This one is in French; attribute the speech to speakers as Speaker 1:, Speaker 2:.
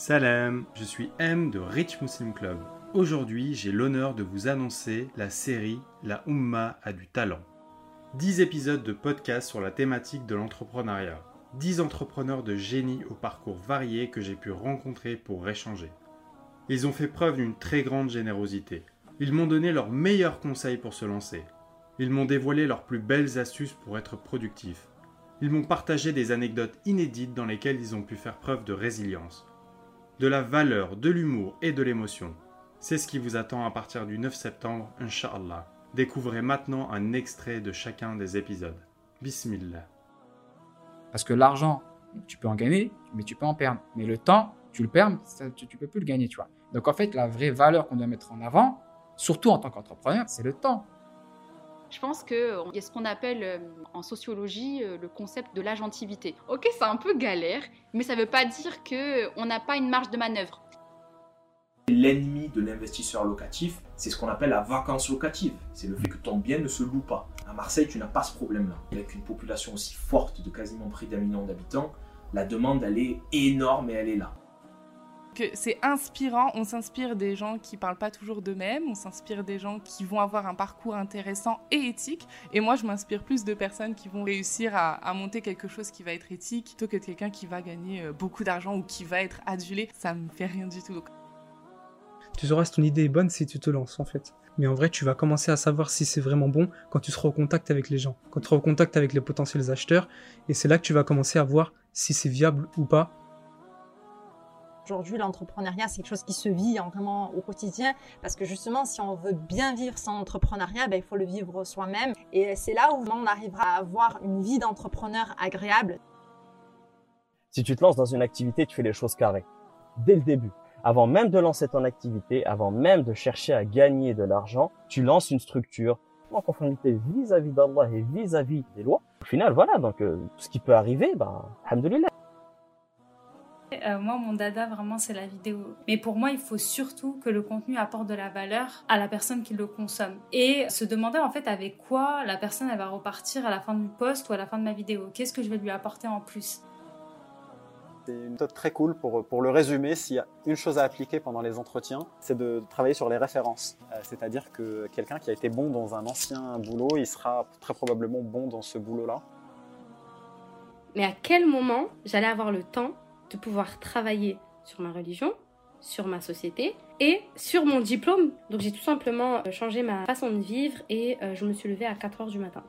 Speaker 1: Salam, je suis M de Rich Muslim Club. Aujourd'hui, j'ai l'honneur de vous annoncer la série La Ummah a du talent. 10 épisodes de podcast sur la thématique de l'entrepreneuriat. 10 entrepreneurs de génie au parcours varié que j'ai pu rencontrer pour échanger. Ils ont fait preuve d'une très grande générosité. Ils m'ont donné leurs meilleurs conseils pour se lancer. Ils m'ont dévoilé leurs plus belles astuces pour être productifs. Ils m'ont partagé des anecdotes inédites dans lesquelles ils ont pu faire preuve de résilience, de la valeur, de l'humour et de l'émotion. C'est ce qui vous attend à partir du 9 septembre, Inch'Allah. Découvrez maintenant un extrait de chacun des épisodes. Bismillah.
Speaker 2: Parce que l'argent, tu peux en gagner, mais tu peux en perdre. Mais le temps, tu le perds, tu, ne peux plus le gagner, tu vois. Donc en fait, la vraie valeur qu'on doit mettre en avant, surtout en tant qu'entrepreneur, c'est le temps.
Speaker 3: Je pense qu'il y a ce qu'on appelle euh, en sociologie euh, le concept de l'agentivité. Ok, c'est un peu galère, mais ça ne veut pas dire qu'on n'a pas une marge de manœuvre.
Speaker 4: L'ennemi de l'investisseur locatif, c'est ce qu'on appelle la vacance locative. C'est le fait que ton bien ne se loue pas. À Marseille, tu n'as pas ce problème-là. Avec une population aussi forte de quasiment près d'un million d'habitants, la demande, elle est énorme et elle est là
Speaker 5: c'est inspirant. On s'inspire des gens qui parlent pas toujours d'eux-mêmes, on s'inspire des gens qui vont avoir un parcours intéressant et éthique. Et moi, je m'inspire plus de personnes qui vont réussir à, monter quelque chose qui va être éthique plutôt que de quelqu'un qui va gagner euh, beaucoup d'argent ou qui va être adulé. Ça me fait rien du tout.
Speaker 6: Tu sauras si ton idée est bonne si tu te lances en fait. Mais en vrai, tu vas commencer à savoir si c'est vraiment bon quand tu seras au contact avec les gens, quand tu seras au contact avec les potentiels acheteurs. Et c'est là que tu vas commencer à voir si c'est viable ou pas
Speaker 7: Aujourd'hui, l'entrepreneuriat, c'est quelque chose qui se vit vraiment au quotidien parce que justement, si on veut bien vivre son entrepreneuriat, ben, il faut le vivre soi-même. Et c'est là où on arrivera à avoir une vie d'entrepreneur agréable.
Speaker 8: Si tu te lances dans une activité, tu fais les choses carrées. Dès le début. Avant même de lancer ton activité, avant même de chercher à gagner de l'argent, tu lances une structure en conformité vis-à-vis d'Allah et vis-à-vis des lois. Au final, voilà, donc euh, ce qui peut arriver, ben, alhamdoulilah.
Speaker 9: Euh, moi, mon dada, vraiment, c'est la vidéo. Mais pour moi, il faut surtout que le contenu apporte de la valeur à la personne qui le consomme. Et se demander, en fait, avec quoi la personne, elle va repartir à la fin du post ou à la fin de ma vidéo. Qu'est-ce que je vais lui apporter en plus?
Speaker 10: C'est une méthode très cool pour, pour le résumer. S'il y a une chose à appliquer pendant les entretiens, c'est de travailler sur les références. Euh, c'est-à-dire que quelqu'un qui a été bon dans un ancien boulot, il sera très probablement bon dans ce boulot-là.
Speaker 11: Mais à quel moment j'allais avoir le temps de pouvoir travailler sur ma religion, sur ma société et sur mon diplôme. Donc j'ai tout simplement euh, changé ma façon de vivre et euh, je me suis levée à 4 heures du matin.